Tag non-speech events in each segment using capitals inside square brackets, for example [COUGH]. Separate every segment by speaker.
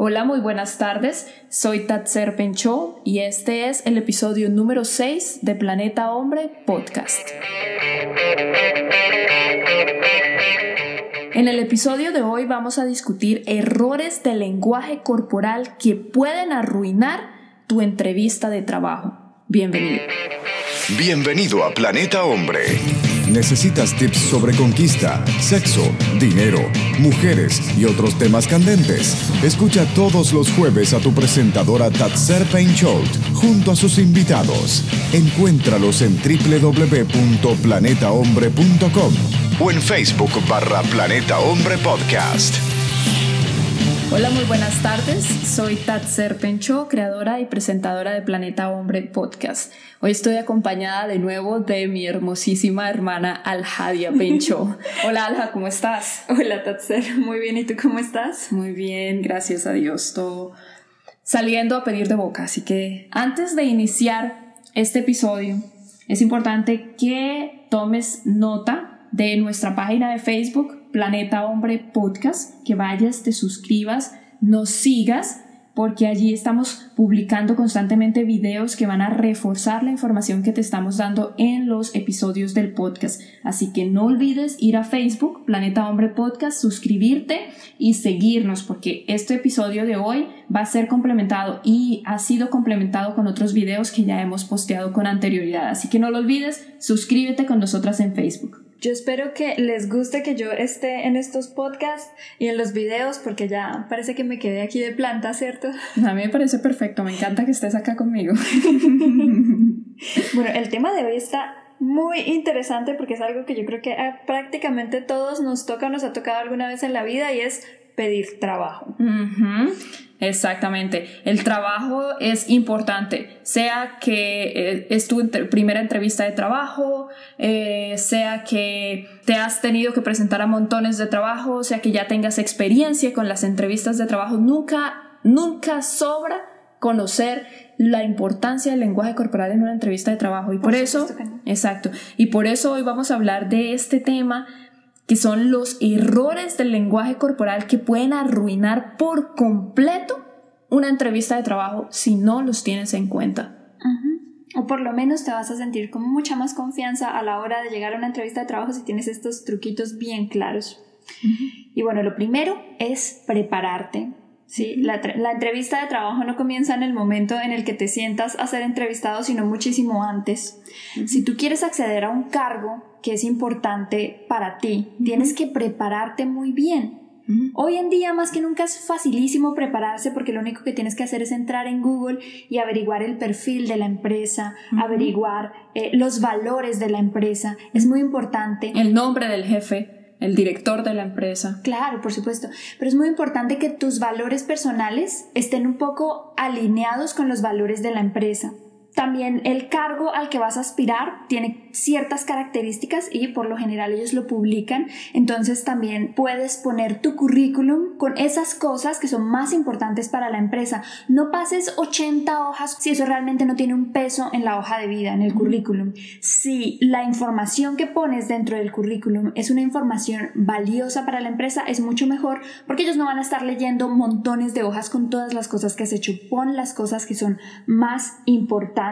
Speaker 1: Hola, muy buenas tardes. Soy Tatser Pencho y este es el episodio número 6 de Planeta Hombre Podcast. En el episodio de hoy vamos a discutir errores de lenguaje corporal que pueden arruinar tu entrevista de trabajo. Bienvenido.
Speaker 2: Bienvenido a Planeta Hombre. ¿Necesitas tips sobre conquista, sexo, dinero, mujeres y otros temas candentes? Escucha todos los jueves a tu presentadora Tatser Paincholt junto a sus invitados. Encuéntralos en www.planetahombre.com o en Facebook barra Planeta Hombre Podcast.
Speaker 1: Hola, muy buenas tardes. Soy Tatser Pencho, creadora y presentadora de Planeta Hombre Podcast. Hoy estoy acompañada de nuevo de mi hermosísima hermana Aljadia Pencho. [LAUGHS] Hola Alja, ¿cómo estás?
Speaker 3: Hola Tatser, muy bien. ¿Y tú cómo estás?
Speaker 1: Muy bien, gracias a Dios. Todo saliendo a pedir de boca. Así que antes de iniciar este episodio, es importante que tomes nota de nuestra página de Facebook Planeta Hombre Podcast, que vayas, te suscribas, nos sigas, porque allí estamos publicando constantemente videos que van a reforzar la información que te estamos dando en los episodios del podcast. Así que no olvides ir a Facebook, Planeta Hombre Podcast, suscribirte y seguirnos, porque este episodio de hoy va a ser complementado y ha sido complementado con otros videos que ya hemos posteado con anterioridad. Así que no lo olvides, suscríbete con nosotras en Facebook.
Speaker 3: Yo espero que les guste que yo esté en estos podcasts y en los videos porque ya parece que me quedé aquí de planta, ¿cierto? [LAUGHS]
Speaker 1: A mí me parece perfecto, me encanta que estés acá conmigo. [LAUGHS]
Speaker 3: bueno, el tema de hoy está muy interesante porque es algo que yo creo que a prácticamente todos nos toca, nos ha tocado alguna vez en la vida y es pedir trabajo.
Speaker 1: Exactamente. El trabajo es importante, sea que eh, es tu primera entrevista de trabajo, eh, sea que te has tenido que presentar a montones de trabajo, sea que ya tengas experiencia con las entrevistas de trabajo, nunca, nunca sobra conocer la importancia del lenguaje corporal en una entrevista de trabajo. Y por eso, exacto, y por eso hoy vamos a hablar de este tema que son los errores del lenguaje corporal que pueden arruinar por completo una entrevista de trabajo si no los tienes en cuenta.
Speaker 3: O por lo menos te vas a sentir con mucha más confianza a la hora de llegar a una entrevista de trabajo si tienes estos truquitos bien claros. Y bueno, lo primero es prepararte. ¿Sí? la, la, entrevista de trabajo no comienza en el momento en el que te sientas a ser entrevistado, sino muchísimo antes. Si tú quieres acceder a un cargo que es importante para ti, tienes que prepararte muy bien. Hoy en día más que nunca es facilísimo prepararse porque lo único que tienes que hacer es entrar en Google y averiguar el perfil de la empresa, averiguar eh, los valores de la empresa. Es muy importante.
Speaker 1: El nombre del jefe el director de la empresa.
Speaker 3: Claro, por supuesto, pero es muy importante que tus valores personales estén un poco alineados con los valores de la empresa. También el cargo al que vas a aspirar tiene ciertas características y por lo general ellos lo publican. Entonces también puedes poner tu currículum con esas cosas que son más importantes para la empresa. No pases 80 hojas si eso realmente no tiene un peso en la hoja de vida, en el currículum. Si la información que pones dentro del currículum es una información valiosa para la empresa, es mucho mejor porque ellos no van a estar leyendo montones de hojas con todas las cosas que has hecho. Pon las cosas que son más importantes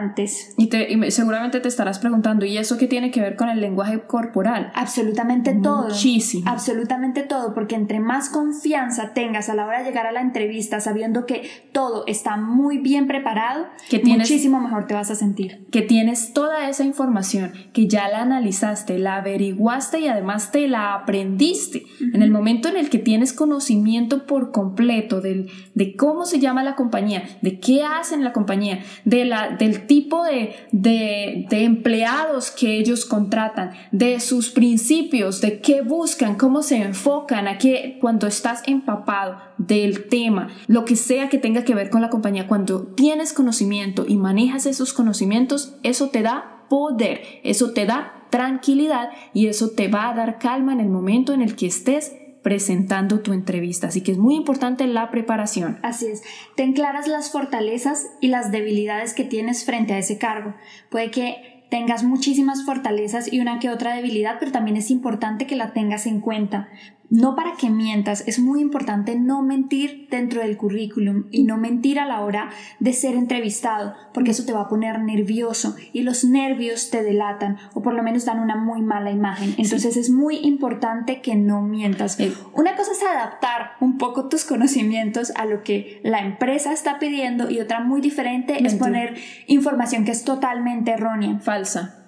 Speaker 1: y, te, seguramente te estarás preguntando, ¿y eso qué tiene que ver con el lenguaje corporal?
Speaker 3: Absolutamente todo.
Speaker 1: Muchísimo.
Speaker 3: Absolutamente todo, porque entre más confianza tengas a la hora de llegar a la entrevista sabiendo que todo está muy bien preparado, que muchísimo mejor te vas a sentir.
Speaker 1: Que tienes toda esa información, que ya la analizaste, la averiguaste y además te la aprendiste. En el momento en el que tienes conocimiento por completo del, de cómo se llama la compañía, de qué hacen la compañía, de la, del tipo de, de, empleados que ellos contratan, de sus principios, de qué buscan, cómo se enfocan, a qué, cuando estás empapado del tema, lo que sea que tenga que ver con la compañía, cuando tienes conocimiento y manejas esos conocimientos, eso te da poder, eso te da tranquilidad y eso te va a dar calma en el momento en el que estés presentando tu entrevista. Así que es muy importante la preparación.
Speaker 3: Así es. Ten claras las fortalezas y las debilidades que tienes frente a ese cargo. Puede que tengas muchísimas fortalezas y una que otra debilidad, pero también es importante que la tengas en cuenta. No para que mientas, es muy importante no mentir dentro del currículum y no mentir a la hora de ser entrevistado, porque eso te va a poner nervioso y los nervios te delatan o por lo menos dan una muy mala imagen. Entonces es muy importante que no mientas. Una cosa es adaptar un poco tus conocimientos a lo que la empresa está pidiendo y otra muy diferente es poner información que es totalmente errónea.
Speaker 1: Falsa.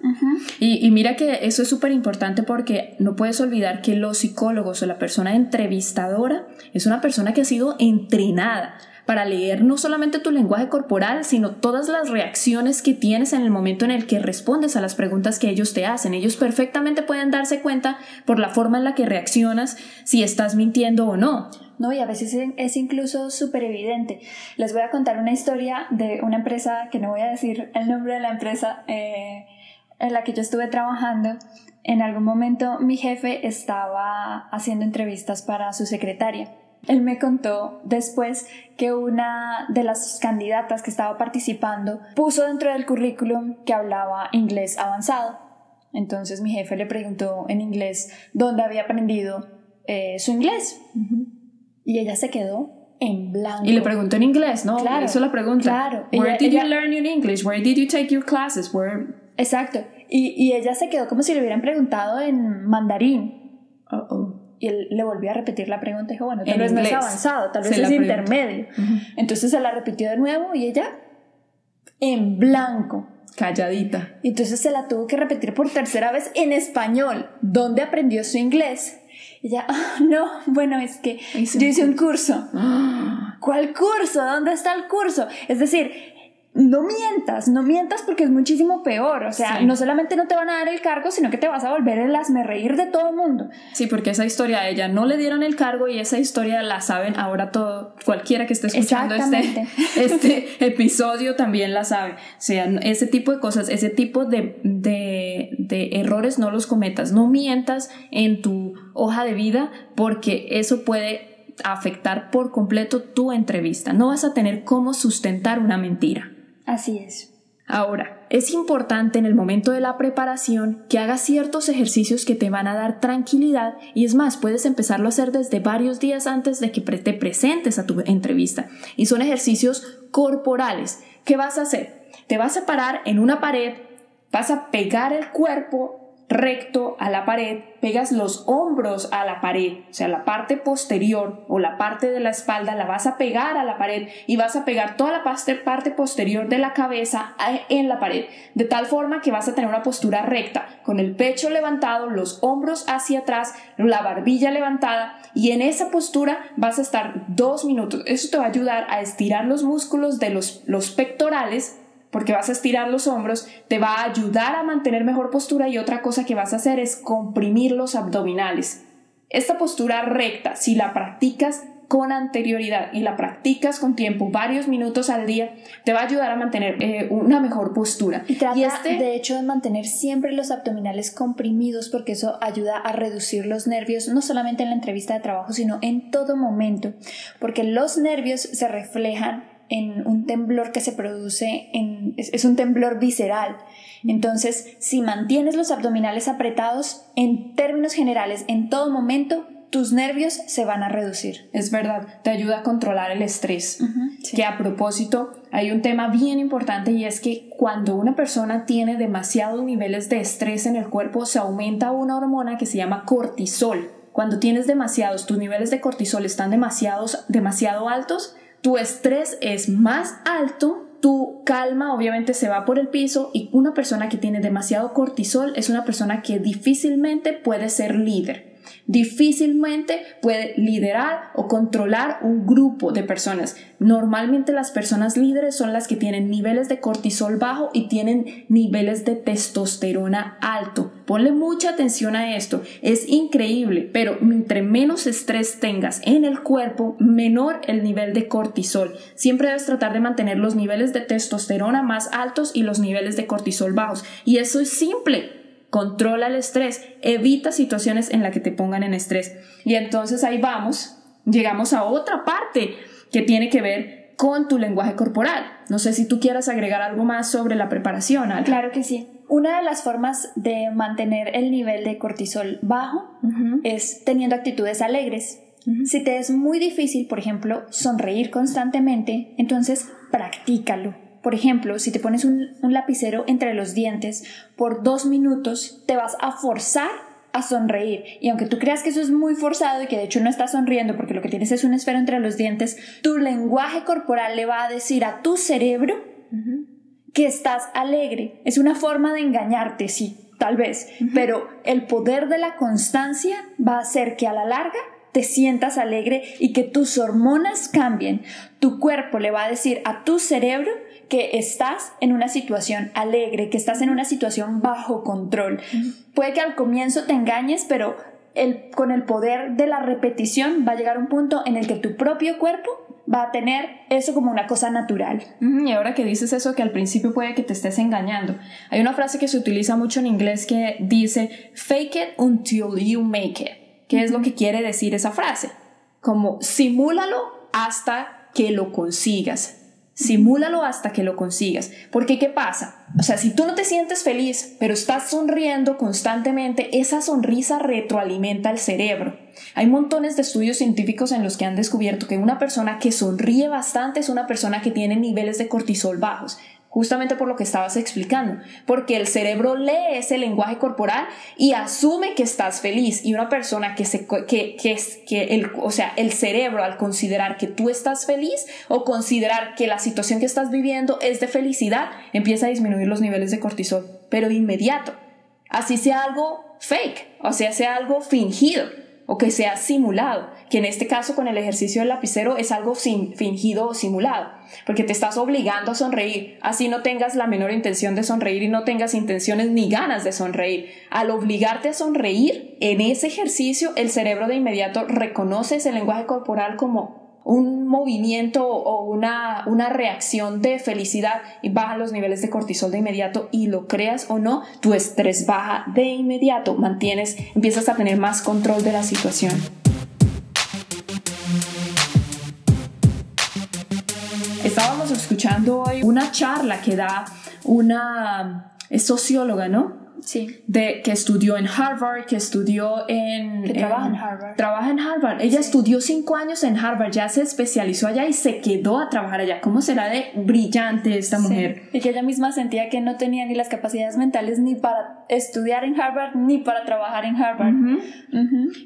Speaker 1: y, y mira que eso es súper importante porque no puedes olvidar que los psicólogos o la persona entrevistadora es una persona que ha sido entrenada para leer no solamente tu lenguaje corporal, sino todas las reacciones que tienes en el momento en el que respondes a las preguntas que ellos te hacen. Ellos perfectamente pueden darse cuenta por la forma en la que reaccionas si estás mintiendo o no.
Speaker 3: No, y a veces es incluso súper evidente. Les voy a contar una historia de una empresa, que no voy a decir el nombre de la empresa, eh, en la que yo estuve trabajando en algún momento mi jefe estaba haciendo entrevistas para su secretaria. Él me contó después que una de las candidatas que estaba participando puso dentro del currículum que hablaba inglés avanzado. Entonces mi jefe le preguntó en inglés dónde había aprendido eh, su inglés. Y ella se quedó en blanco.
Speaker 1: Y le preguntó en inglés, ¿no?
Speaker 3: Claro.
Speaker 1: Eso la pregunta.
Speaker 3: Claro.
Speaker 1: Where did you learn your English? Where did you take your classes? Where...
Speaker 3: Exacto. Y, ella se quedó como si le hubieran preguntado en mandarín. Y él le volvió a repetir la pregunta y dijo, bueno, tal vez no es avanzado, tal vez es intermedio. Entonces se la repitió de nuevo y ella en blanco.
Speaker 1: Calladita.
Speaker 3: Y entonces se la tuvo que repetir por tercera vez en español. ¿Dónde aprendió su inglés? Y ella, ah, no, bueno, es que yo hice un curso. [GASPS] ¿Cuál curso? ¿Dónde está el curso? Es decir, no mientas, no mientas porque es muchísimo peor. O sea, no solamente no te van a dar el cargo, sino que te vas a volver el asme reír de todo el mundo.
Speaker 1: Sí, porque esa historia a ella no le dieron el cargo y esa historia la saben ahora todo, cualquiera que esté escuchando este, [LAUGHS] este episodio también la sabe. O sea, ese tipo de cosas, ese tipo de, de, de errores no los cometas. No mientas en tu hoja de vida porque eso puede afectar por completo tu entrevista. No vas a tener cómo sustentar una mentira.
Speaker 3: Así es.
Speaker 1: Ahora, es importante en el momento de la preparación que hagas ciertos ejercicios que te van a dar tranquilidad y es más, puedes empezarlo a hacer desde varios días antes de que te presentes a tu entrevista. Y son ejercicios corporales. ¿Qué vas a hacer? Te vas a parar en una pared, vas a pegar el cuerpo recto a la pared, pegas los hombros a la pared, o sea, la parte posterior o la parte de la espalda la vas a pegar a la pared y vas a pegar toda la parte posterior de la cabeza en la pared, de tal forma que vas a tener una postura recta, con el pecho levantado, los hombros hacia atrás, la barbilla levantada y en esa postura vas a estar dos minutos. Eso te va a ayudar a estirar los músculos de los, los pectorales porque vas a estirar los hombros, te va a ayudar a mantener mejor postura y otra cosa que vas a hacer es comprimir los abdominales. Esta postura recta, si la practicas con anterioridad y la practicas con tiempo, varios minutos al día, te va a ayudar a mantener eh, una mejor postura.
Speaker 3: Y trata, este... de hecho, de mantener siempre los abdominales comprimidos porque eso ayuda a reducir los nervios, no solamente en la entrevista de trabajo, sino en todo momento, porque los nervios se reflejan en un temblor que se produce, en, es, un temblor visceral. Entonces, si mantienes los abdominales apretados, en términos generales, en todo momento, tus nervios se van a reducir.
Speaker 1: Es verdad, te ayuda a controlar el estrés. Que a propósito, hay un tema bien importante y es que cuando una persona tiene demasiados niveles de estrés en el cuerpo, se aumenta una hormona que se llama cortisol. Cuando tienes demasiados, tus niveles de cortisol están demasiados, demasiado altos, tu estrés es más alto, tu calma obviamente se va por el piso y una persona que tiene demasiado cortisol es una persona que difícilmente puede ser líder difícilmente puede liderar o controlar un grupo de personas. Normalmente las personas líderes son las que tienen niveles de cortisol bajo y tienen niveles de testosterona alto. Ponle mucha atención a esto. Es increíble, pero entre menos estrés tengas en el cuerpo, menor el nivel de cortisol. Siempre debes tratar de mantener los niveles de testosterona más altos y los niveles de cortisol bajos. Y eso es simple controla el estrés, evita situaciones en las que te pongan en estrés. Y entonces ahí vamos, llegamos a otra parte que tiene que ver con tu lenguaje corporal. No sé si tú quieras agregar algo más sobre la preparación.
Speaker 3: Claro que sí. Una de las formas de mantener el nivel de cortisol bajo es teniendo actitudes alegres. Si te es muy difícil, por ejemplo, sonreír constantemente, entonces practícalo. Por ejemplo, si te pones un, un lapicero entre los dientes por dos minutos, te vas a forzar a sonreír. Y aunque tú creas que eso es muy forzado y que de hecho no estás sonriendo porque lo que tienes es una esfera entre los dientes, tu lenguaje corporal le va a decir a tu cerebro que estás alegre. Es una forma de engañarte, sí, tal vez, pero el poder de la constancia va a hacer que a la larga te sientas alegre y que tus hormonas cambien. Tu cuerpo le va a decir a tu cerebro que estás en una situación alegre, que estás en una situación bajo control. Puede que al comienzo te engañes, pero el, con el poder de la repetición va a llegar un punto en el que tu propio cuerpo va a tener eso como una cosa natural.
Speaker 1: Y ahora que dices eso, que al principio puede que te estés engañando, hay una frase que se utiliza mucho en inglés que dice, fake it until you make it. ¿Qué es lo que quiere decir esa frase? Como simúlalo hasta que lo consigas. Simúlalo hasta que lo consigas. Porque ¿qué pasa? O sea, si tú no te sientes feliz, pero estás sonriendo constantemente, esa sonrisa retroalimenta el cerebro. Hay montones de estudios científicos en los que han descubierto que una persona que sonríe bastante es una persona que tiene niveles de cortisol bajos justamente por lo que estabas explicando, porque el cerebro lee ese lenguaje corporal y asume que estás feliz y una persona que se que, que, que el, o sea, el cerebro al considerar que tú estás feliz o considerar que la situación que estás viviendo es de felicidad, empieza a disminuir los niveles de cortisol, pero inmediato. Así sea algo fake, o sea, sea algo fingido o que sea simulado, que en este caso con el ejercicio del lapicero es algo fingido o simulado, porque te estás obligando a sonreír, así no tengas la menor intención de sonreír y no tengas intenciones ni ganas de sonreír. Al obligarte a sonreír, en ese ejercicio el cerebro de inmediato reconoce ese lenguaje corporal como un movimiento o una, una reacción de felicidad y bajan los niveles de cortisol de inmediato y lo creas o no, tu estrés baja de inmediato, mantienes, empiezas a tener más control de la situación. Estábamos escuchando hoy una charla que da una socióloga, ¿no?
Speaker 3: Sí.
Speaker 1: De, que estudió en Harvard, que estudió en...
Speaker 3: Que trabaja en Harvard.
Speaker 1: Trabaja en Harvard. Ella estudió cinco años en Harvard, ya se especializó allá y se quedó a trabajar allá. ¿Cómo será de brillante esta mujer?
Speaker 3: Y que ella misma sentía que no tenía ni las capacidades mentales ni para estudiar en Harvard ni para trabajar en Harvard.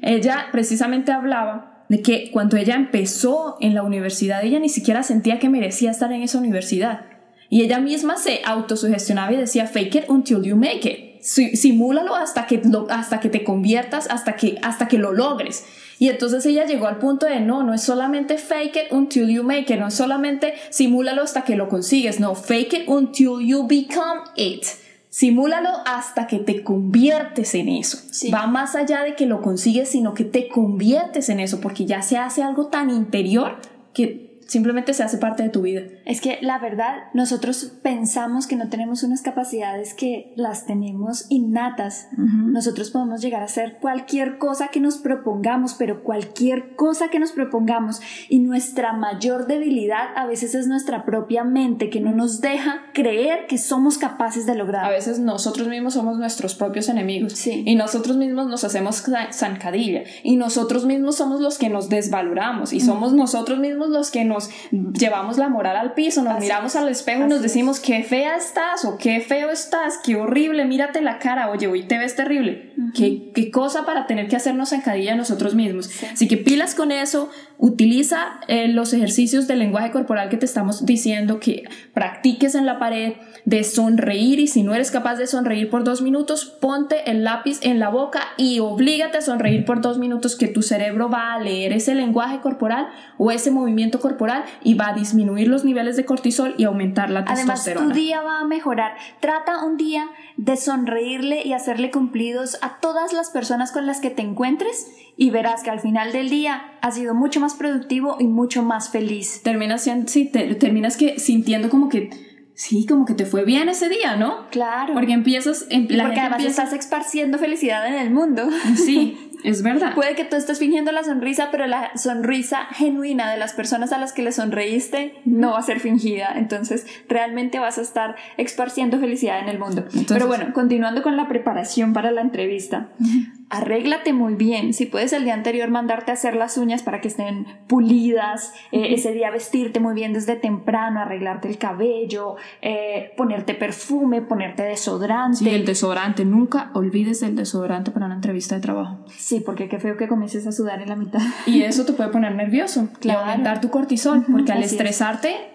Speaker 1: Ella precisamente hablaba de que cuando ella empezó en la universidad, ella ni siquiera sentía que merecía estar en esa universidad. Y ella misma se autosugestionaba y decía, fake it until you make it simúlalo hasta que, hasta que te conviertas, hasta que, hasta que lo logres. Y entonces ella llegó al punto de no, no es solamente fake it until you make it, no es solamente simúlalo hasta que lo consigues, no, fake it until you become it. Simúlalo hasta que te conviertes en eso. Va más allá de que lo consigues, sino que te conviertes en eso, porque ya se hace algo tan interior que simplemente se hace parte de tu vida.
Speaker 3: Es que la verdad, nosotros pensamos que no tenemos unas capacidades que las tenemos innatas. Nosotros podemos llegar a hacer cualquier cosa que nos propongamos, pero cualquier cosa que nos propongamos. Y nuestra mayor debilidad a veces es nuestra propia mente, que no nos deja creer que somos capaces de lograr.
Speaker 1: A veces nosotros mismos somos nuestros propios enemigos.
Speaker 3: Sí.
Speaker 1: Y nosotros mismos nos hacemos zancadilla. Y nosotros mismos somos los que nos desvaloramos. Y somos nosotros mismos los que nos llevamos la moral al piso, nos miramos al espejo y nos decimos qué fea estás o qué feo estás, qué horrible, mírate la cara, oye, hoy te ves terrible. ¿Qué, ¿Qué, cosa para tener que hacernos zancadilla nosotros mismos. Así que pilas con eso, utiliza eh, los ejercicios de lenguaje corporal que te estamos diciendo, que practiques en la pared, de sonreír y si no eres capaz de sonreír por dos minutos, ponte el lápiz en la boca y oblígate a sonreír por dos minutos que tu cerebro va a leer ese lenguaje corporal o ese movimiento corporal y va a disminuir los niveles de cortisol y aumentar la testosterona.
Speaker 3: Además, tu día va a mejorar. Trata un día de sonreírle y hacerle cumplidos a todas las personas con las que te encuentres y verás que al final del día has sido mucho más productivo y mucho más feliz.
Speaker 1: Terminas, sí, terminas que sintiendo como que sí, como que te fue bien ese día, ¿no?
Speaker 3: Claro.
Speaker 1: Porque empiezas... En,
Speaker 3: porque además estás esparciendo felicidad en el mundo.
Speaker 1: Sí, [LAUGHS] Es verdad.
Speaker 3: Puede que tú estés fingiendo la sonrisa, pero la sonrisa genuina de las personas a las que le sonreíste no va a ser fingida. Entonces, realmente vas a estar esparciendo felicidad en el mundo. pero bueno, continuando con la preparación para la entrevista arréglate muy bien. Si puedes el día anterior mandarte a hacer las uñas para que estén pulidas, eh, ese día vestirte muy bien desde temprano, arreglarte el cabello, eh, ponerte perfume, ponerte desodorante.
Speaker 1: Sí, el desodorante. Nunca olvides el desodorante para una entrevista de trabajo.
Speaker 3: Sí, porque qué feo que comiences a sudar en la mitad.
Speaker 1: Y eso te puede poner nervioso claro. y aumentar tu cortisol, porque al estresarte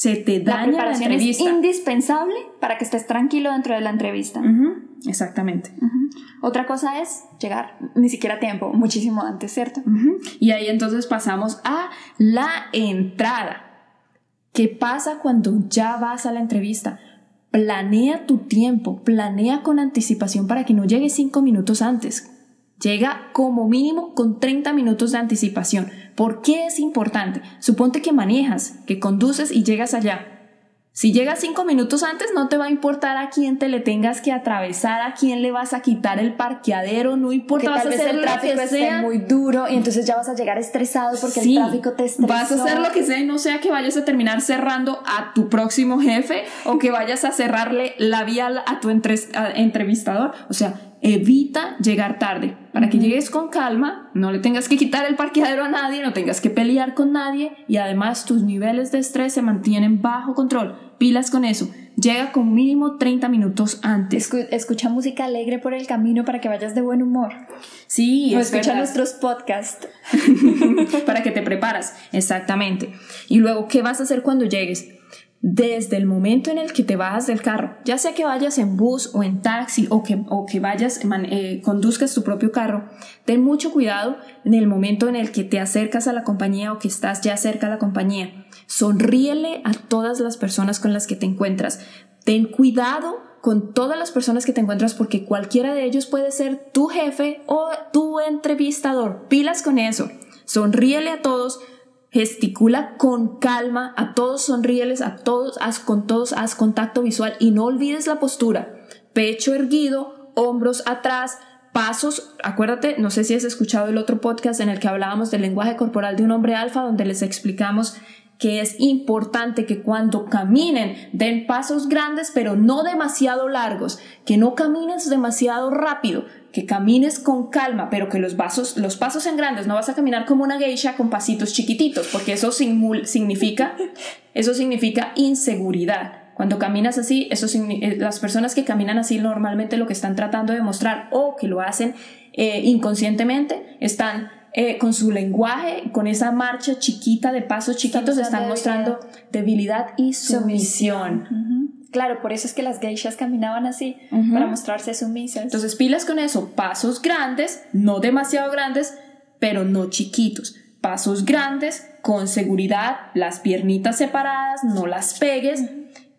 Speaker 1: se te daña la, entrevista.
Speaker 3: Es indispensable para que estés tranquilo dentro de la entrevista.
Speaker 1: Exactamente.
Speaker 3: Otra cosa es llegar ni siquiera a tiempo, muchísimo antes, ¿cierto?
Speaker 1: Y ahí entonces pasamos a la entrada. ¿Qué pasa cuando ya vas a la entrevista? Planea tu tiempo, planea con anticipación para que no llegues cinco minutos antes. Llega como mínimo con 30 minutos de anticipación. ¿Por qué es importante? Suponte que manejas, que conduces y llegas allá. Si llegas cinco minutos antes, no te va a importar a quién te le tengas que atravesar, a quién le vas a quitar el parqueadero, no importa,
Speaker 3: vas a hacer el tráfico que esté muy duro y entonces ya vas a llegar estresado porque el tráfico te estresa.
Speaker 1: Vas a hacer lo que sea y no sea que vayas a terminar cerrando a tu próximo jefe o que vayas a cerrarle la vía a tu entrevistador. O sea, evita llegar tarde para que llegues con calma, no le tengas que quitar el parqueadero a nadie, no tengas que pelear con nadie y además tus niveles de estrés se mantienen bajo control. Pilas con eso. Llega con mínimo 30 minutos antes.
Speaker 3: escucha música alegre por el camino para que vayas de buen humor.
Speaker 1: Sí,
Speaker 3: escucha nuestros podcasts. [LAUGHS]
Speaker 1: para que te preparas, exactamente. Y luego, ¿qué vas a hacer cuando llegues? Desde el momento en el que te bajas del carro, ya sea que vayas en bus o en taxi o que, o que vayas, eh, conduzcas tu propio carro, ten mucho cuidado en el momento en el que te acercas a la compañía o que estás ya cerca a la compañía. Sonríele a todas las personas con las que te encuentras. Ten cuidado con todas las personas que te encuentras porque cualquiera de ellos puede ser tu jefe o tu entrevistador. Pilas con eso. Sonríele a todos, gesticula con calma, a todos sonríeles, a todos, haz con todos, haz contacto visual y no olvides la postura. Pecho erguido, hombros atrás, pasos, acuérdate, no sé si has escuchado el otro podcast en el que hablábamos del lenguaje corporal de un hombre alfa, donde les explicamos que es importante que cuando caminen den pasos grandes pero no demasiado largos, que no camines demasiado rápido, que camines con calma, pero que los, vasos, los pasos en grandes no vas a caminar como una geisha con pasitos chiquititos, porque eso significa, eso significa inseguridad. Cuando caminas así, eso eh, las personas que caminan así normalmente lo que están tratando de mostrar o que lo hacen eh, inconscientemente están eh, con su lenguaje, con esa marcha chiquita de pasos chiquitos, están mostrando debilidad y sumisión.
Speaker 3: Claro, por eso es que las geishas caminaban así, para mostrarse sumisas.
Speaker 1: Entonces, pilas con eso, pasos grandes, no demasiado grandes, pero no chiquitos. Pasos grandes, con seguridad, las piernitas separadas, no las pegues.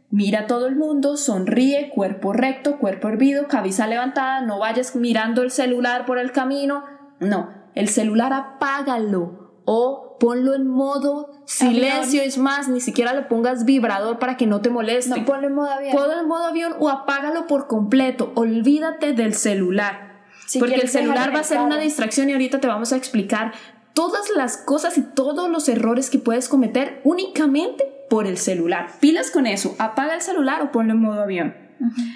Speaker 1: Mira a todo el mundo, sonríe, cuerpo recto, cuerpo hervido, cabeza levantada, no vayas mirando el celular por el camino. No, el celular apágalo o ponlo en modo silencio, es más, ni siquiera le pongas vibrador para que no te moleste.
Speaker 3: No, ponlo en modo avión.
Speaker 1: Ponlo en modo avión o apágalo por completo, olvídate del celular. porque el celular va a ser una distracción y ahorita te vamos a explicar todas las cosas y todos los errores que puedes cometer únicamente por el celular. Pilas con eso, apaga el celular o ponlo en modo avión.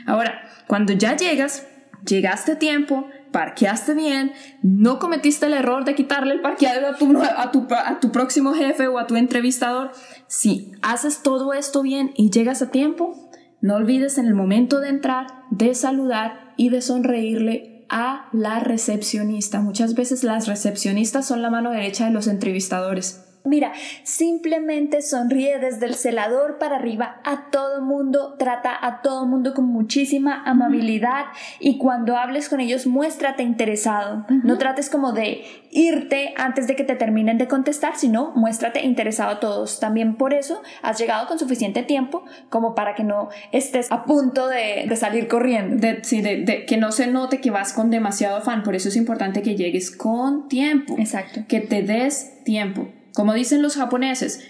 Speaker 1: Ahora, cuando ya llegas, llegaste a tiempo, parqueaste bien, no cometiste el error de quitarle el parqueadero a tu, a tu, a tu próximo jefe o a tu entrevistador, si haces todo esto bien y llegas a tiempo, no olvides en el momento de entrar, de saludar y de sonreírle a la recepcionista. Muchas veces las recepcionistas son la mano derecha de los entrevistadores.
Speaker 3: Mira, simplemente sonríe desde el celador para arriba a todo mundo, trata a todo mundo con muchísima amabilidad y cuando hables con ellos muéstrate interesado. No trates como de irte antes de que te terminen de contestar, sino muéstrate interesado a todos. También por eso has llegado con suficiente tiempo como para que no estés a punto de, salir corriendo.
Speaker 1: De, sí, de, que no se note que vas con demasiado afán. Por eso es importante que llegues con tiempo.
Speaker 3: Exacto.
Speaker 1: Que te des tiempo. Como dicen los japoneses,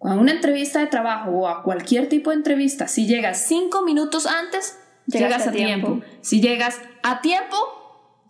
Speaker 1: a una entrevista de trabajo o a cualquier tipo de entrevista, si llegas cinco minutos antes, llegas a tiempo. Si llegas a tiempo,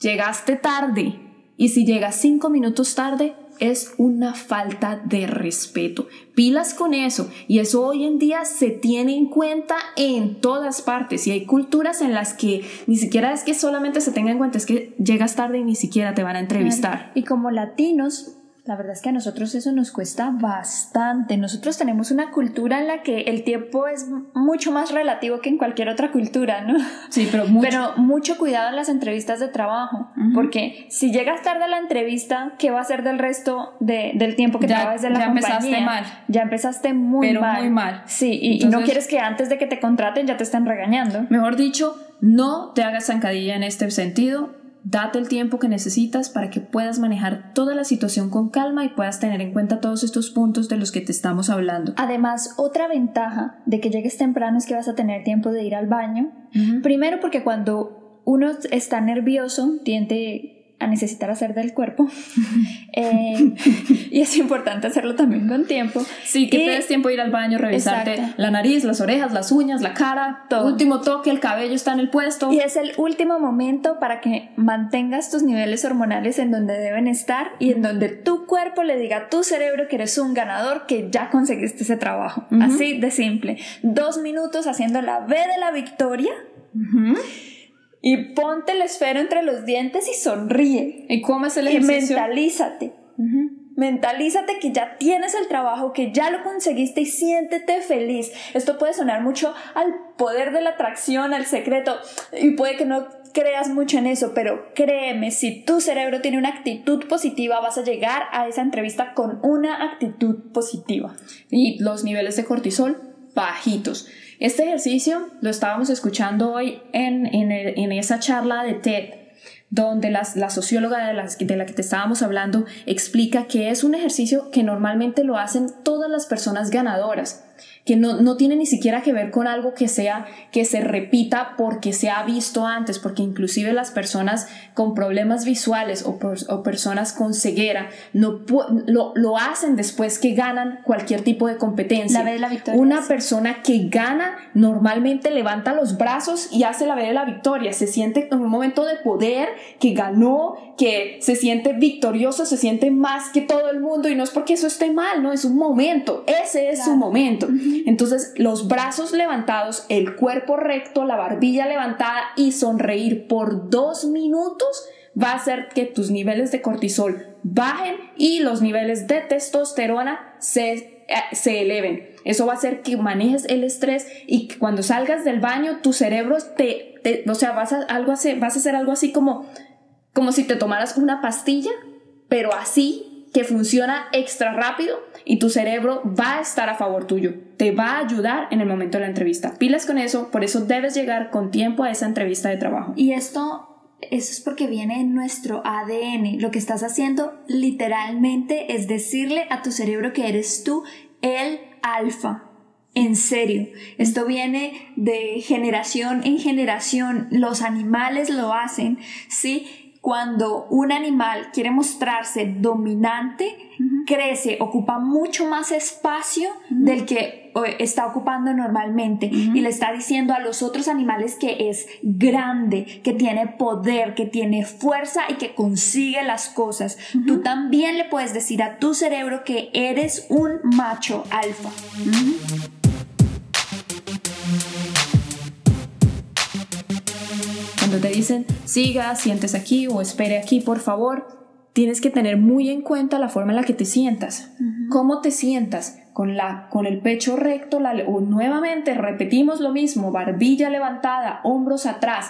Speaker 1: llegaste tarde. Y si llegas cinco minutos tarde, es una falta de respeto. Pilas con eso. Y eso hoy en día se tiene en cuenta en todas partes. Y hay culturas en las que ni siquiera es que solamente se tenga en cuenta, es que llegas tarde y ni siquiera te van a entrevistar.
Speaker 3: Y como latinos, la verdad es que a nosotros eso nos cuesta bastante. Nosotros tenemos una cultura en la que el tiempo es mucho más relativo que en cualquier otra cultura, ¿no?
Speaker 1: Sí, pero mucho,
Speaker 3: pero mucho cuidado en las entrevistas de trabajo, porque si llegas tarde a la entrevista, ¿qué va a ser del resto de, del tiempo que
Speaker 1: ya,
Speaker 3: trabajas de la
Speaker 1: ya
Speaker 3: compañía?
Speaker 1: empezaste mal.
Speaker 3: Ya empezaste muy
Speaker 1: Pero
Speaker 3: mal.
Speaker 1: muy mal.
Speaker 3: Sí, y, y no quieres que antes de que te contraten ya te estén regañando.
Speaker 1: Mejor dicho, no te hagas zancadilla en este sentido. Date el tiempo que necesitas para que puedas manejar toda la situación con calma y puedas tener en cuenta todos estos puntos de los que te estamos hablando.
Speaker 3: Además, otra ventaja de que llegues temprano es que vas a tener tiempo de ir al baño. Primero porque cuando uno está nervioso tiende a necesitar hacer del cuerpo [LAUGHS] Eh, y es importante hacerlo también con tiempo.
Speaker 1: Sí, que
Speaker 3: Y-
Speaker 1: te des tiempo de ir al baño, revisarte
Speaker 3: Exacto.
Speaker 1: la nariz, las orejas, las uñas, la cara,
Speaker 3: Todo.
Speaker 1: último toque, el cabello está en el puesto.
Speaker 3: Y es el último momento para que mantengas tus niveles hormonales en donde deben estar y en donde tu cuerpo le diga a tu cerebro que eres un ganador, que ya conseguiste ese trabajo. Así de simple. Dos minutos haciendo la B de la victoria
Speaker 1: Ujú.
Speaker 3: Y ponte el esfero entre los dientes y sonríe.
Speaker 1: ¿Y cómo es el
Speaker 3: Y
Speaker 1: ejercicio?
Speaker 3: mentalízate.
Speaker 1: Ujú.
Speaker 3: Mentalízate que ya tienes el trabajo, que ya lo conseguiste y siéntete feliz. Esto puede sonar mucho al poder de la atracción, al secreto, y puede que no creas mucho en eso, pero créeme, si tu cerebro tiene una actitud positiva, vas a llegar a esa entrevista con una actitud positiva.
Speaker 1: y los niveles de cortisol bajitos. Este ejercicio lo estábamos escuchando hoy en, en, en esa charla de TED, donde las- la socióloga de, de la que te estábamos hablando explica que es un ejercicio que normalmente lo hacen todas las personas ganadoras que no, no tiene ni siquiera que ver con algo que sea que se repita porque se ha visto antes, porque inclusive las personas con problemas visuales o, por- o personas con ceguera no lo, lo hacen después que ganan cualquier tipo de competencia.
Speaker 3: La de la victoria,
Speaker 1: Una persona que gana normalmente levanta los brazos y hace la B de la victoria, se siente en un momento de poder, que ganó, que se siente victorioso, se siente más que todo el mundo y no es porque eso esté mal, no, es un momento, ese es su
Speaker 3: Claro.
Speaker 1: momento. Entonces, los brazos levantados, el cuerpo recto, la barbilla levantada y sonreír por dos minutos va a hacer que tus niveles de cortisol bajen y los niveles de testosterona se, eh, se eleven. Eso va a hacer que manejes el estrés y que cuando salgas del baño tu cerebro te, o sea, vas a, algo así- vas a hacer algo así como, como si te tomaras una pastilla, pero así que funciona extra rápido y tu cerebro va a estar a favor tuyo, te va a ayudar en el momento de la entrevista. Pilas con eso, por eso debes llegar con tiempo a esa entrevista de trabajo.
Speaker 3: Y esto, eso es porque viene en nuestro ADN. Lo que estás haciendo literalmente es decirle a tu cerebro que eres tú el alfa. En serio, esto viene de generación en generación. Los animales lo hacen, ¿sí? Cuando un animal quiere mostrarse dominante, crece, ocupa mucho más espacio del que está ocupando normalmente y le está diciendo a los otros animales que es grande, que tiene poder, que tiene fuerza y que consigue las cosas. Tú también le puedes decir a tu cerebro que eres un macho alfa.
Speaker 1: Cuando te dicen siga, sientes aquí o espere aquí, por favor, tienes que tener muy en cuenta la forma en la que te sientas. ¿Cómo te sientas? Con, la, con el pecho recto, la, o nuevamente repetimos lo mismo, barbilla levantada, hombros atrás.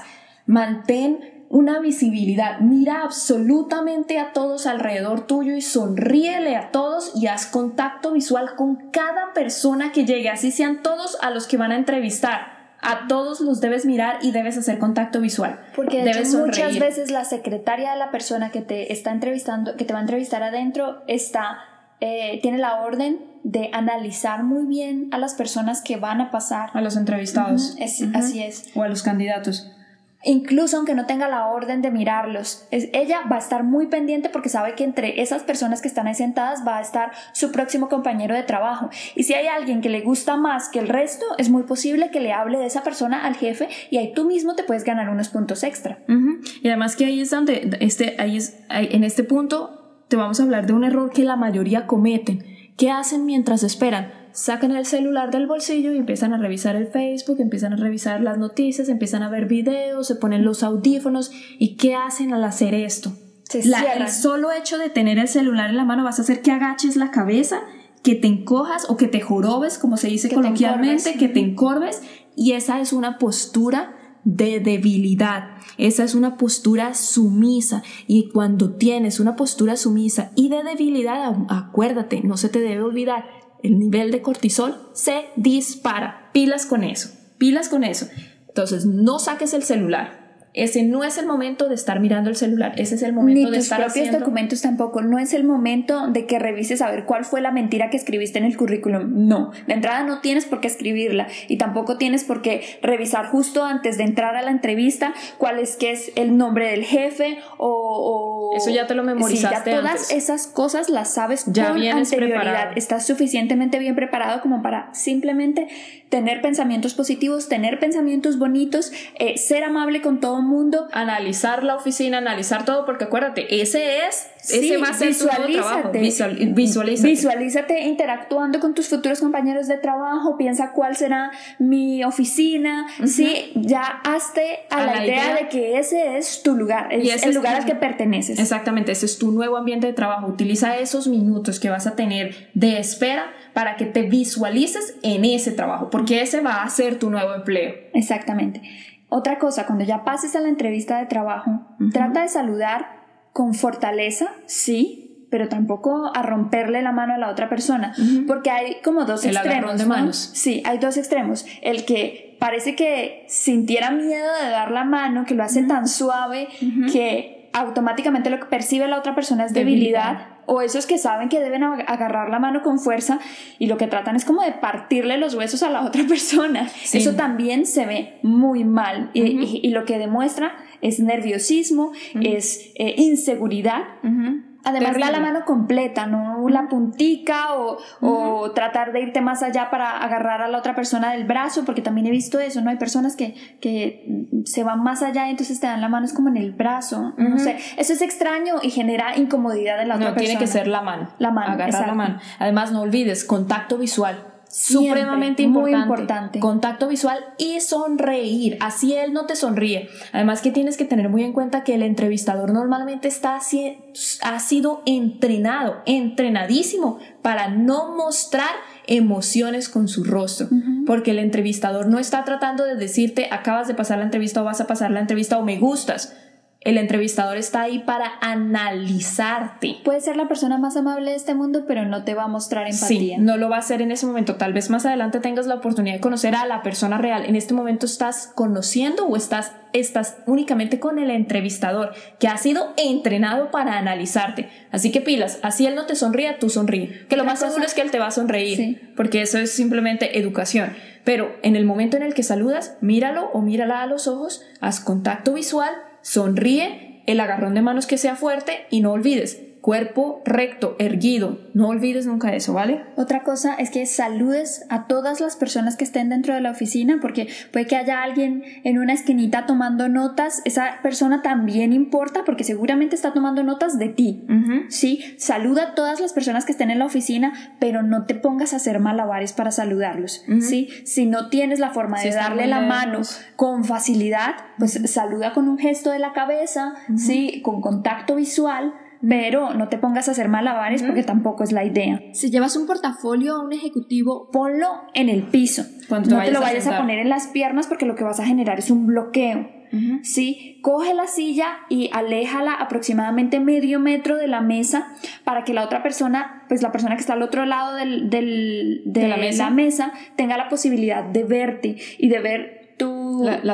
Speaker 1: Mantén una visibilidad, mira absolutamente a todos alrededor tuyo y sonríele a todos y haz contacto visual con cada persona que llegue, así sean todos a los que van a entrevistar. A todos los debes mirar y debes hacer contacto visual.
Speaker 3: Porque de
Speaker 1: debes
Speaker 3: hecho, muchas veces la secretaria de la persona que te está entrevistando, que te va a entrevistar adentro, está, eh, tiene la orden de analizar muy bien a las personas que van a pasar.
Speaker 1: a los entrevistados
Speaker 3: es-. Así es.
Speaker 1: o a los candidatos.
Speaker 3: Incluso aunque no tenga la orden de mirarlos. ella va a estar muy pendiente porque sabe que entre esas personas que están ahí sentadas va a estar su próximo compañero de trabajo. Y si hay alguien que le gusta más que el resto, es muy posible que le hable de esa persona al jefe y ahí tú mismo te puedes ganar unos puntos extra.
Speaker 1: Y además que ahí es donde, este, ahí es, en este punto te vamos a hablar de un error que la mayoría cometen. ¿Qué hacen mientras esperan? Sacan el celular del bolsillo y empiezan a revisar el Facebook, empiezan a revisar las noticias, empiezan a ver videos, se ponen los audífonos. Y ¿qué hacen al hacer esto? el solo hecho de tener el celular en la mano vas a hacer que agaches la cabeza, que te encojas o que te jorobes, como se dice coloquialmente, que te encorves. Y esa es una postura de debilidad. Esa es una postura sumisa. Y cuando tienes una postura sumisa y de debilidad, acuérdate, no se te debe olvidar el nivel de cortisol se dispara. Pilas con eso, pilas con eso. Entonces, no saques el celular. Ese no es el momento de estar mirando el celular, ese es el momento
Speaker 3: Ni
Speaker 1: de estar
Speaker 3: propios
Speaker 1: haciendo...
Speaker 3: documentos tampoco, no es el momento de que revises a ver cuál fue la mentira que escribiste en el currículum. No, de entrada no tienes por qué escribirla y tampoco tienes por qué revisar justo antes de entrar a la entrevista cuál es que es el nombre del jefe o,
Speaker 1: eso ya te lo memorizaste.
Speaker 3: Sí, ya todas esas cosas las sabes ya con anterioridad. Preparado. Estás suficientemente bien preparado como para simplemente tener pensamientos positivos, tener pensamientos bonitos, eh, ser amable con todo el mundo.
Speaker 1: Analizar la oficina, analizar todo, porque acuérdate, ese es, ese va a ser visualízate, visualízate.
Speaker 3: Visualízate interactuando con tus futuros compañeros de trabajo, piensa cuál será mi oficina, sí, ya hazte a, la, idea, de que ese es tu lugar, es y ese el lugar al que perteneces.
Speaker 1: Exactamente, ese es tu nuevo ambiente de trabajo. Utiliza esos minutos que vas a tener de espera para que te visualices en ese trabajo, porque ese va a ser tu nuevo empleo.
Speaker 3: Exactamente. Otra cosa, cuando ya pases a la entrevista de trabajo, trata de saludar con fortaleza, sí, pero tampoco a romperle la mano a la otra persona, porque hay como dos extremos.
Speaker 1: de manos.
Speaker 3: Sí, hay dos extremos. El que parece que sintiera miedo de dar la mano, que lo hace tan suave que automáticamente lo que percibe la otra persona es debilidad o esos que saben que deben agarrar la mano con fuerza y lo que tratan es como de partirle los huesos a la [LAUGHS] otra persona. Eso también se ve muy mal y, lo que demuestra es nerviosismo, es eh, inseguridad. Además, da la mano completa, no la puntica o, tratar de irte más allá para agarrar a la otra persona del brazo, porque también he visto eso, ¿no? Hay personas que, que se van más allá y entonces te dan la mano, es como en el brazo. No sé, eso es extraño y genera incomodidad en la otra persona.
Speaker 1: No, tiene que ser la mano.
Speaker 3: La mano.
Speaker 1: Agarrar la mano. Además, no olvides, contacto visual supremamente importante. Muy importante. Contacto visual y sonreír. Así él no te sonríe. Además que tienes que tener muy en cuenta que el entrevistador normalmente está ha sido entrenado, entrenadísimo para no mostrar emociones con su rostro, porque el entrevistador no está tratando de decirte acabas de pasar la entrevista o vas a pasar la entrevista o me gustas el entrevistador está ahí para analizarte.
Speaker 3: Puede ser la persona más amable de este mundo, pero no te va a mostrar empatía.
Speaker 1: Sí, no lo va a hacer en ese momento. Tal vez más adelante tengas la oportunidad de conocer a la persona real. En este momento estás conociendo o estás, estás únicamente con el entrevistador que ha sido entrenado para analizarte. Así que pilas, así él no te sonríe, tú sonríe. Que lo más seguro es que él te va a sonreír, porque eso es simplemente educación. Pero en el momento en el que saludas, míralo o mírala a los ojos, haz contacto visual Sonríe, el agarrón de manos que sea fuerte y no olvides, cuerpo recto, erguido. No olvides nunca eso, ¿vale?
Speaker 3: Otra cosa es que saludes a todas las personas que estén dentro de la oficina, porque puede que haya alguien en una esquinita tomando notas. Esa persona también importa porque seguramente está tomando notas de ti. Sí, saluda a todas las personas que estén en la oficina, pero no te pongas a hacer malabares para saludarlos. Sí, si no tienes la forma de darle la mano con facilidad, pues saluda con un gesto de la cabeza, sí, con contacto visual pero no te pongas a hacer malabares porque tampoco es la idea. Si llevas un portafolio a un ejecutivo, ponlo en el piso. Cuando no te lo vayas a, poner en las piernas porque lo que vas a generar es un bloqueo. ¿Sí? Coge la silla y aléjala aproximadamente medio metro de la mesa para que la otra persona, pues la persona que está al otro lado del, de, la, mesa. tenga la posibilidad de verte y de ver tu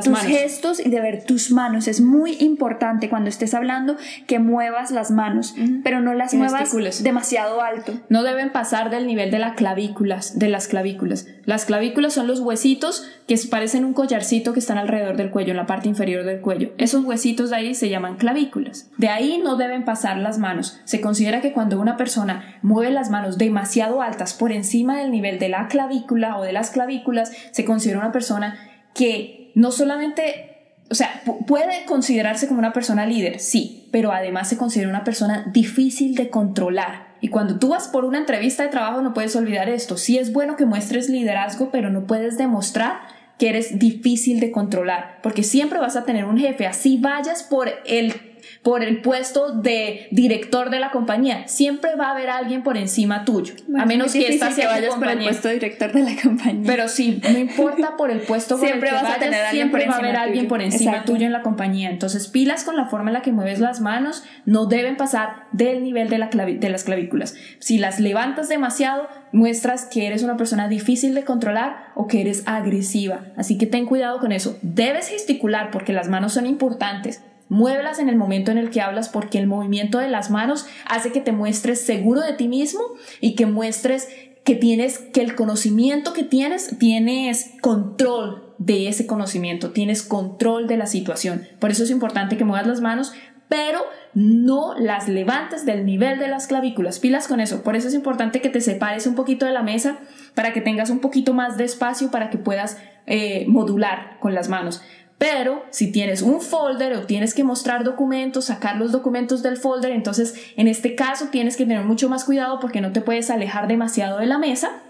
Speaker 3: tus gestos y de ver tus manos. Es muy importante cuando estés hablando que muevas las manos, pero no las muevas demasiado alto.
Speaker 1: No deben pasar del nivel de, las clavículas, de las clavículas. Las clavículas son los huesitos que parecen un collarcito que están alrededor del cuello, en la parte inferior del cuello. Esos huesitos de ahí se llaman clavículas. De ahí no deben pasar las manos. Se considera que cuando una persona mueve las manos demasiado altas por encima del nivel de la clavícula o de las clavículas, se considera una persona que no solamente o sea, puede considerarse como una persona líder, sí, pero además se considera una persona difícil de controlar. Y cuando tú vas por una entrevista de trabajo no puedes olvidar esto. Sí es bueno que muestres liderazgo, pero no puedes demostrar que eres difícil de controlar, porque siempre vas a tener un jefe, así vayas por el por el puesto de director de la compañía. Siempre va a haber alguien por encima tuyo. a menos que estás
Speaker 3: que vayas por el puesto de director de la compañía.
Speaker 1: Pero sí, no importa por el puesto siempre vas a tener siempre va a haber alguien por encima tuyo en la compañía. Entonces, pilas con la forma en la que mueves las manos, no deben pasar del nivel de, la de las clavículas. Si las levantas demasiado, muestras que eres una persona difícil de controlar o que eres agresiva. Así que ten cuidado con eso. Debes gesticular porque las manos son importantes Muévelas en el momento en el que hablas porque el movimiento de las manos hace que te muestres seguro de ti mismo y que muestres que tienes, que el conocimiento que tienes, tienes control de ese conocimiento, tienes control de la situación. Por eso es importante que muevas las manos, pero no las levantes del nivel de las clavículas. Pilas con eso. Por eso es importante que te separes un poquito de la mesa para que tengas un poquito más de espacio para que puedas eh, modular con las manos. Pero si tienes un folder o tienes que mostrar documentos, sacar los documentos del folder, entonces en este caso tienes que tener mucho más cuidado porque no te puedes alejar demasiado de la mesa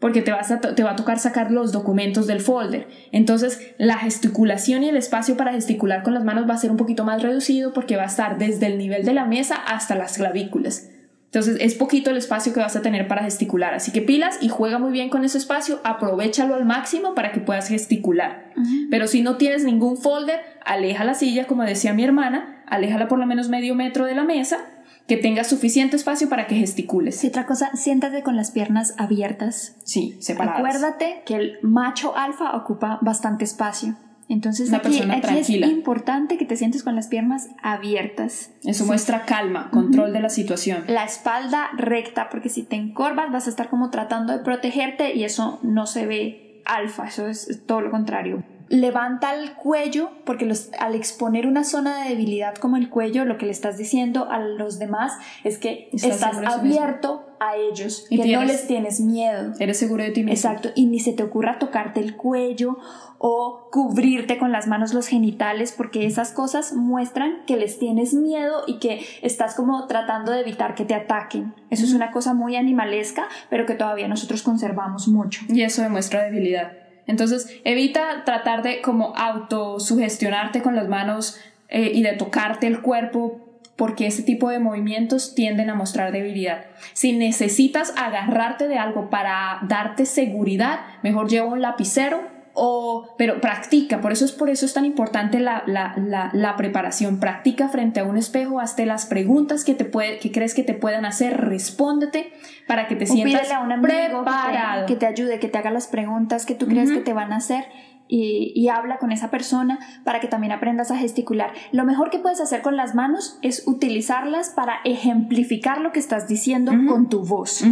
Speaker 1: porque te, vas a te va a tocar sacar los documentos del folder. Entonces, la gesticulación y el espacio para gesticular con las manos va a ser un poquito más reducido porque va a estar desde el nivel de la mesa hasta las clavículas. Entonces es poquito el espacio que vas a tener para gesticular. Así que pilas y juega muy bien con ese espacio, aprovechalo al máximo para que puedas gesticular. Pero si no tienes ningún folder, aleja la silla, como decía mi hermana, aléjala por lo menos medio metro de la mesa, que tengas suficiente espacio para que gesticules.
Speaker 3: Y otra cosa, siéntate con las piernas abiertas.
Speaker 1: Sí, separadas.
Speaker 3: Acuérdate que el macho alfa ocupa bastante espacio. Entonces aquí, es importante que te sientes con las piernas abiertas.
Speaker 1: Eso muestra calma, control de la situación.
Speaker 3: La espalda recta, porque si te encorvas vas a estar como tratando de protegerte y eso no se ve alfa, eso es todo lo contrario. Levanta el cuello, porque los, al exponer una zona de debilidad como el cuello, lo que le estás diciendo a los demás es que estás, abierto a ellos, y que no les tienes miedo.
Speaker 1: Eres seguro de ti mismo.
Speaker 3: Exacto, y ni se te ocurra tocarte el cuello o cubrirte con las manos los genitales, porque esas cosas muestran que les tienes miedo y que estás como tratando de evitar que te ataquen. Eso es una cosa muy animalesca, pero que todavía nosotros conservamos mucho.
Speaker 1: Y eso demuestra debilidad. Entonces, evita tratar de como autosugestionarte con las manos eh, y de tocarte el cuerpo porque ese tipo de movimientos tienden a mostrar debilidad. Si necesitas agarrarte de algo para darte seguridad, mejor lleva un lapicero o, pero practica, por eso es por eso es tan importante la, la, la, preparación. Practica frente a un espejo, hazte las preguntas que, te puede, que crees que te puedan hacer, respóndete para que te sientas
Speaker 3: a un preparado. Que te, que te, ayude, que te haga las preguntas que tú crees que te van a hacer y, habla con esa persona para que también aprendas a gesticular. Lo mejor que puedes hacer con las manos es utilizarlas para ejemplificar lo que estás diciendo con tu voz.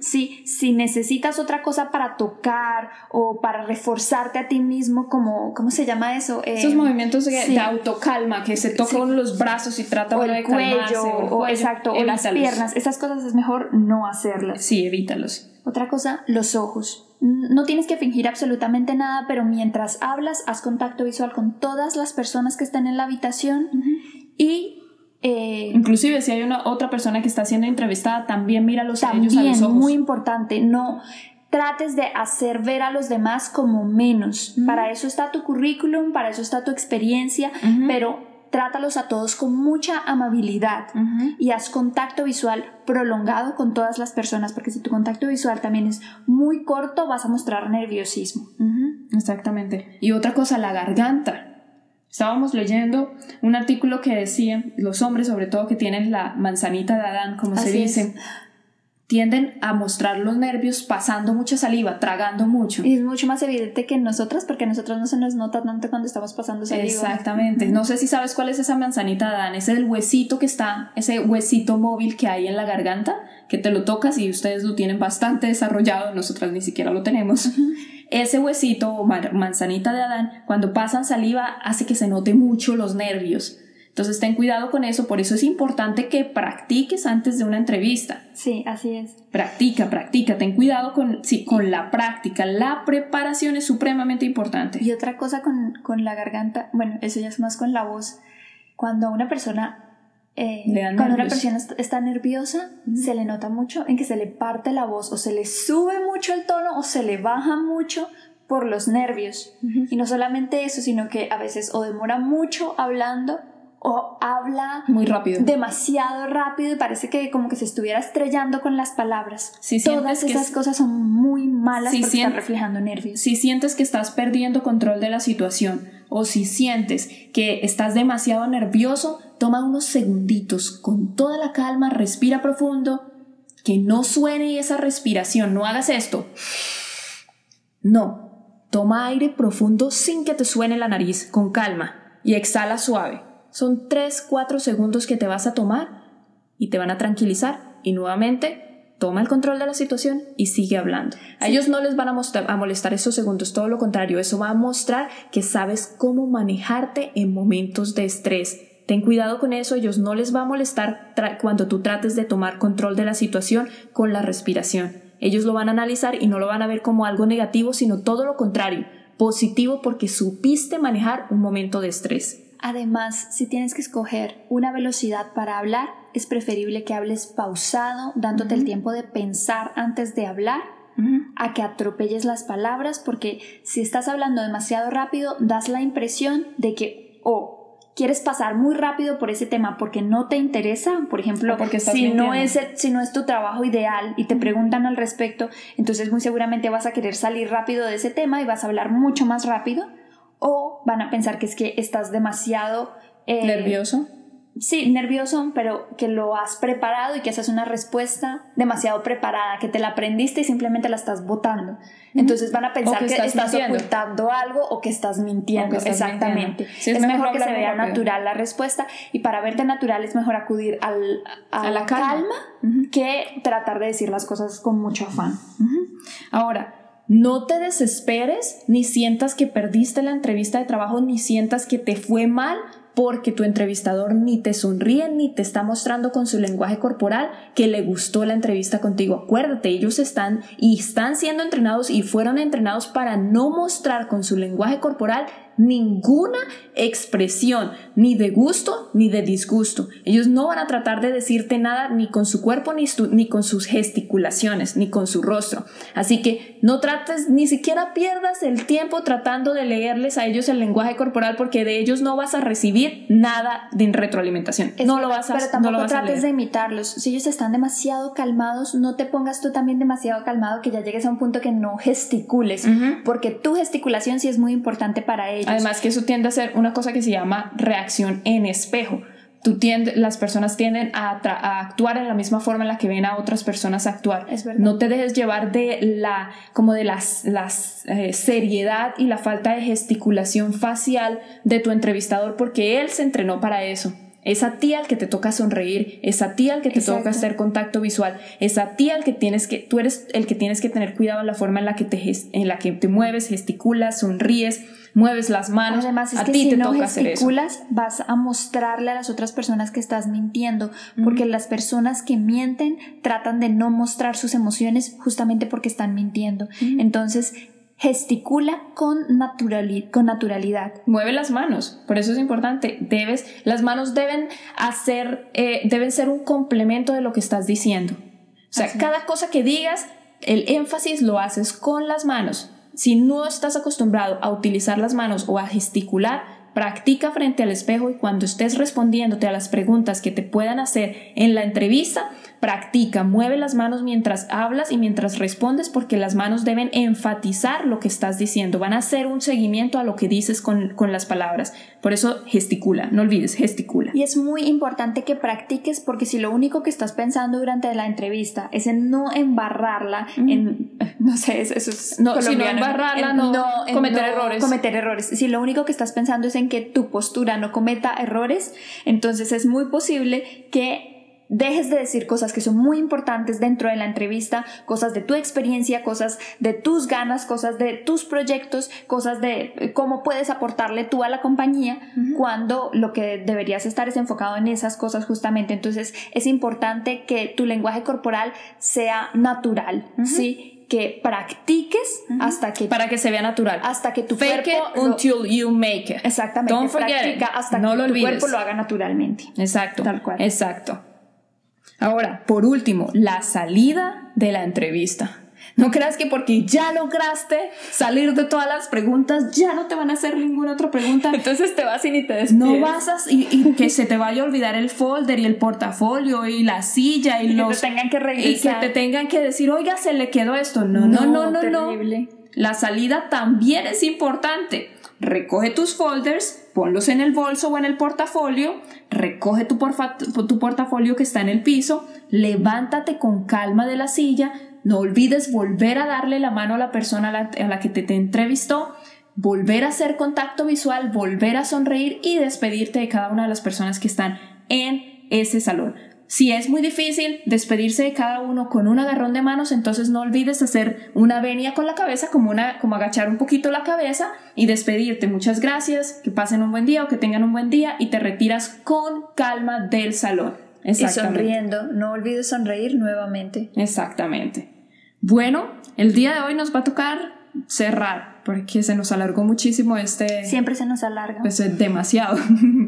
Speaker 3: si necesitas otra cosa para tocar o para reforzarte a ti mismo, como, ¿cómo se llama eso?
Speaker 1: Esos eh, movimientos de, autocalma, que se tocan los brazos y trata
Speaker 3: de cuello, o, exacto, o las piernas. Esas cosas es mejor no hacerlas.
Speaker 1: Sí, evítalos.
Speaker 3: Otra cosa, los ojos no tienes que fingir absolutamente nada, pero mientras hablas, haz contacto visual con todas las personas que están en la habitación y...
Speaker 1: Eh, Inclusive si hay una otra persona que está siendo entrevistada, también mira los también, a los ojos.
Speaker 3: muy importante, no trates de hacer ver a los demás como menos. Para eso está tu currículum, para eso está tu experiencia, pero trátalos a todos con mucha amabilidad y haz contacto visual prolongado con todas las personas, porque si tu contacto visual también es muy corto, vas a mostrar nerviosismo.
Speaker 1: Exactamente. Y otra cosa, la garganta. Estábamos leyendo un artículo que decía, los hombres sobre todo que tienen la manzanita de Adán, como se dice, tienden a mostrar los nervios pasando mucha saliva, tragando mucho.
Speaker 3: Y es mucho más evidente que en nosotras porque a nosotros no se nos nota tanto cuando estamos pasando saliva.
Speaker 1: Exactamente. No sé si sabes cuál es esa manzanita Dan, es el huesito que está, ese huesito móvil que hay en la garganta, que te lo tocas y ustedes lo tienen bastante desarrollado, nosotras ni siquiera lo tenemos. [LAUGHS] Ese huesito o manzanita de Adán, cuando pasan saliva, hace que se note mucho los nervios. Entonces ten cuidado con eso, por eso es importante que practiques antes de una entrevista.
Speaker 3: Sí, así es.
Speaker 1: Practica, practica, ten cuidado con, sí, con la práctica, la preparación es supremamente importante.
Speaker 3: Y otra cosa con, con la garganta, bueno, eso ya es más con la voz, cuando una persona eh, cuando una persona está nerviosa, se le nota mucho en que se le parte la voz o se le sube mucho el tono o se le baja mucho por los nervios. Y no solamente eso, sino que a veces o demora mucho hablando o habla
Speaker 1: muy rápido.
Speaker 3: Demasiado rápido y parece que como que se estuviera estrellando con las palabras. Si Todas esas cosas son muy malas si porque están reflejando nervios.
Speaker 1: Si sientes que estás perdiendo control de la situación o si sientes que estás demasiado nervioso, toma unos segunditos con toda la calma, respira profundo, que no suene esa respiración, no hagas esto. No, toma aire profundo sin que te suene la nariz, con calma, y exhala suave. Son 3, 4 segundos que te vas a tomar y te van a tranquilizar y nuevamente toma el control de la situación y sigue hablando. A ellos no les van a, a molestar esos segundos, todo lo contrario, eso va a mostrar que sabes cómo manejarte en momentos de estrés. Ten cuidado con eso, ellos no les va a molestar cuando tú trates de tomar control de la situación con la respiración. Ellos lo van a analizar y no lo van a ver como algo negativo, sino todo lo contrario, positivo porque supiste manejar un momento de estrés.
Speaker 3: Además, si tienes que escoger una velocidad para hablar, es preferible que hables pausado, dándote el tiempo de pensar antes de hablar, a que atropelles las palabras, porque si estás hablando demasiado rápido, das la impresión de que o quieres pasar muy rápido por ese tema porque no te interesa, por ejemplo, si no, es, si no es tu trabajo ideal y te preguntan al respecto, entonces muy seguramente vas a querer salir rápido de ese tema y vas a hablar mucho más rápido o van a pensar que es que estás demasiado...
Speaker 1: Eh, nervioso.
Speaker 3: Sí, nervioso, pero que lo has preparado y que esa es una respuesta demasiado preparada, que te la aprendiste y simplemente la estás votando. Entonces van a pensar que, estás, ocultando algo o que estás mintiendo. Exactamente. es, mejor, que se vea natural la respuesta y para verte natural es mejor acudir al, a, la calma, que tratar de decir las cosas con mucho afán.
Speaker 1: Ahora, no te desesperes, ni sientas que perdiste la entrevista de trabajo, ni sientas que te fue mal porque tu entrevistador ni te sonríe ni te está mostrando con su lenguaje corporal que le gustó la entrevista contigo. Acuérdate, ellos están y están siendo entrenados y fueron entrenados para no mostrar con su lenguaje corporal ninguna expresión, ni de gusto ni de disgusto. Ellos no van a tratar de decirte nada ni con su cuerpo, ni, ni con sus gesticulaciones, ni con su rostro. Así que no trates, ni siquiera pierdas el tiempo tratando de leerles a ellos el lenguaje corporal porque de ellos no vas a recibir nada de retroalimentación. no lo vas a
Speaker 3: Pero tampoco trates de imitarlos. Si ellos están demasiado calmados, no te pongas tú también demasiado calmado que ya llegues a un punto que no gesticules, porque tu gesticulación sí es muy importante para ellos.
Speaker 1: Además que eso tiende a ser una cosa que se llama reacción en espejo. Tú las personas tienden a, actuar en la misma forma en la que ven a otras personas actuar. No te dejes llevar de la, como de las, las eh, seriedad y la falta de gesticulación facial de tu entrevistador porque él se entrenó para eso. Es a ti al que te toca sonreír, es a ti al que te toca hacer contacto visual, es a ti al que tienes que, tú eres el que tienes que tener cuidado en la forma en la que te, en la que te mueves, gesticulas, sonríes, mueves las manos.
Speaker 3: Además, es a que ti si te no toca gesticulas, vas a mostrarle a las otras personas que estás mintiendo, porque las personas que mienten tratan de no mostrar sus emociones justamente porque están mintiendo. Entonces, gesticula con, con naturalidad.
Speaker 1: Mueve las manos, por eso es importante. Debes, las manos deben hacer, eh, deben ser un complemento de lo que estás diciendo. O sea, cada cosa que digas, el énfasis lo haces con las manos. Si no estás acostumbrado a utilizar las manos o a gesticular, practica frente al espejo y cuando estés respondiéndote a las preguntas que te puedan hacer en la entrevista, practica, mueve las manos mientras hablas y mientras respondes porque las manos deben enfatizar lo que estás diciendo, van a hacer un seguimiento a lo que dices con, con las palabras. Por eso gesticula, no olvides, gesticula.
Speaker 3: Y es muy importante que practiques porque si lo único que estás pensando durante la entrevista es en no embarrarla, en, [LAUGHS] no sé, eso es
Speaker 1: no, si no embarrarla, no, cometer errores.
Speaker 3: Cometer errores. Si lo único que estás pensando es en que tu postura no cometa errores, entonces es muy posible que dejes de decir cosas que son muy importantes dentro de la entrevista, cosas de tu experiencia, cosas de tus ganas, cosas de tus proyectos, cosas de eh, cómo puedes aportarle tú a la compañía, cuando lo que deberías estar es enfocado en esas cosas justamente. Entonces es importante que tu lenguaje corporal sea natural, ¿sí? que practiques hasta que
Speaker 1: para que se vea natural
Speaker 3: hasta que tu
Speaker 1: Fake
Speaker 3: cuerpo
Speaker 1: it until you make it
Speaker 3: exactamente
Speaker 1: Don't forget
Speaker 3: practica hasta
Speaker 1: no
Speaker 3: que
Speaker 1: lo
Speaker 3: tu
Speaker 1: olvides.
Speaker 3: cuerpo lo haga naturalmente
Speaker 1: exacto
Speaker 3: Tal cual.
Speaker 1: exacto ahora por último la salida de la entrevista no creas que porque ya lograste salir de todas las preguntas ya no te van a hacer ninguna otra pregunta
Speaker 3: entonces te vas y ni te despides
Speaker 1: no vas a y, y que se te vaya a olvidar el folder y el portafolio y la silla y,
Speaker 3: y
Speaker 1: los
Speaker 3: que te tengan que
Speaker 1: y que te tengan que decir, oiga, se le quedó esto. No, no, no, no, no.
Speaker 3: terrible.
Speaker 1: La salida también es importante. Recoge tus folders, ponlos en el bolso o en el portafolio, recoge tu, portafolio que está en el piso, levántate con calma de la silla, no olvides volver a darle la mano a la persona a la, que te entrevistó, volver a hacer contacto visual, volver a sonreír y despedirte de cada una de las personas que están en ese salón. Si es muy difícil despedirse de cada uno con un agarrón de manos, entonces no olvides hacer una venia con la cabeza, como, una, como agachar un poquito la cabeza y despedirte. Muchas gracias, que pasen un buen día o que tengan un buen día y te retiras con calma del salón.
Speaker 3: y sonriendo no olvides sonreír nuevamente
Speaker 1: Exactamente. Bueno, el día de hoy nos va a tocar cerrar porque se nos alargó muchísimo este
Speaker 3: siempre se nos alarga
Speaker 1: pues es demasiado.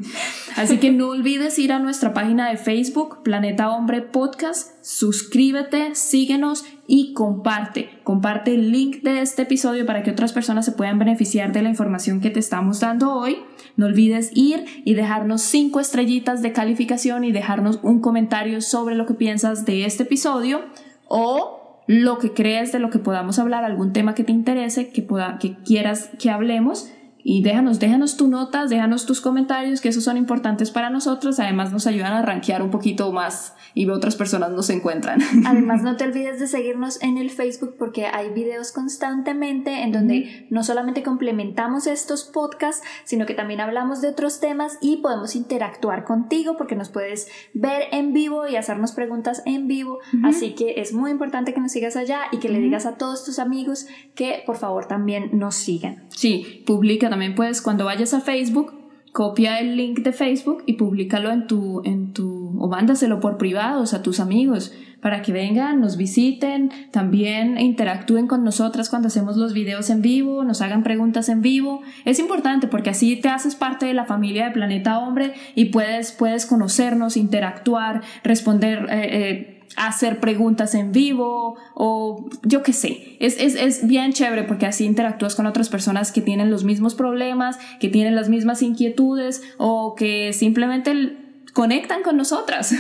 Speaker 1: [LAUGHS] Así que no olvides ir a nuestra página de Facebook, Planeta Hombre Podcast, suscríbete, síguenos y comparte. Comparte el link de este episodio para que otras personas se puedan beneficiar de la información que te estamos dando hoy. No olvides ir y dejarnos cinco estrellitas de calificación y dejarnos un comentario sobre lo que piensas de este episodio o lo que crees de lo que podamos hablar, algún tema que te interese, que, pueda, que quieras que hablemos. Y déjanos, déjanos tus notas, déjanos tus comentarios, que esos son importantes para nosotros. Además, nos ayudan a rankear un poquito más y otras personas nos encuentran. [LAUGHS]
Speaker 3: Además, no te olvides de seguirnos en el Facebook porque hay videos constantemente en donde no solamente complementamos estos podcasts, sino que también hablamos de otros temas y podemos interactuar contigo porque nos puedes ver en vivo y hacernos preguntas en vivo. Así que es muy importante que nos sigas allá y que le digas a todos tus amigos que por favor también nos sigan.
Speaker 1: Sí, publica también puedes cuando vayas a Facebook, copia el link de Facebook y públicalo en tu en tu o mándaselo por privados a tus amigos para que vengan, nos visiten, también interactúen con nosotras cuando hacemos los videos en vivo, nos hagan preguntas en vivo. Es importante porque así te haces parte de la familia de Planeta Hombre y puedes puedes conocernos, interactuar, responder eh, eh, hacer preguntas en vivo o yo qué sé. Es, es, es, bien chévere porque así interactúas con otras personas que tienen los mismos problemas, que tienen las mismas inquietudes o que simplemente conectan con nosotras.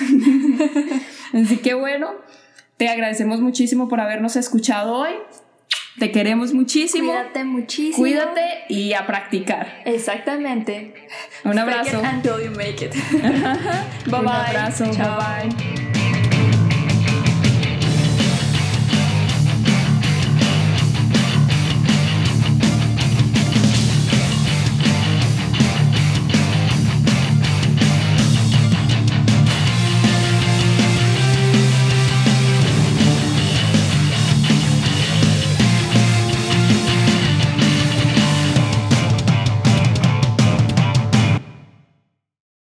Speaker 1: [LAUGHS] así que bueno, te agradecemos muchísimo por habernos escuchado hoy. Te queremos muchísimo.
Speaker 3: Cuídate muchísimo.
Speaker 1: Cuídate y a practicar.
Speaker 3: Exactamente.
Speaker 1: Un abrazo.
Speaker 3: It until you make it.
Speaker 1: bye [LAUGHS]
Speaker 3: bye
Speaker 1: Un abrazo.
Speaker 3: Chao.
Speaker 1: Bye bye.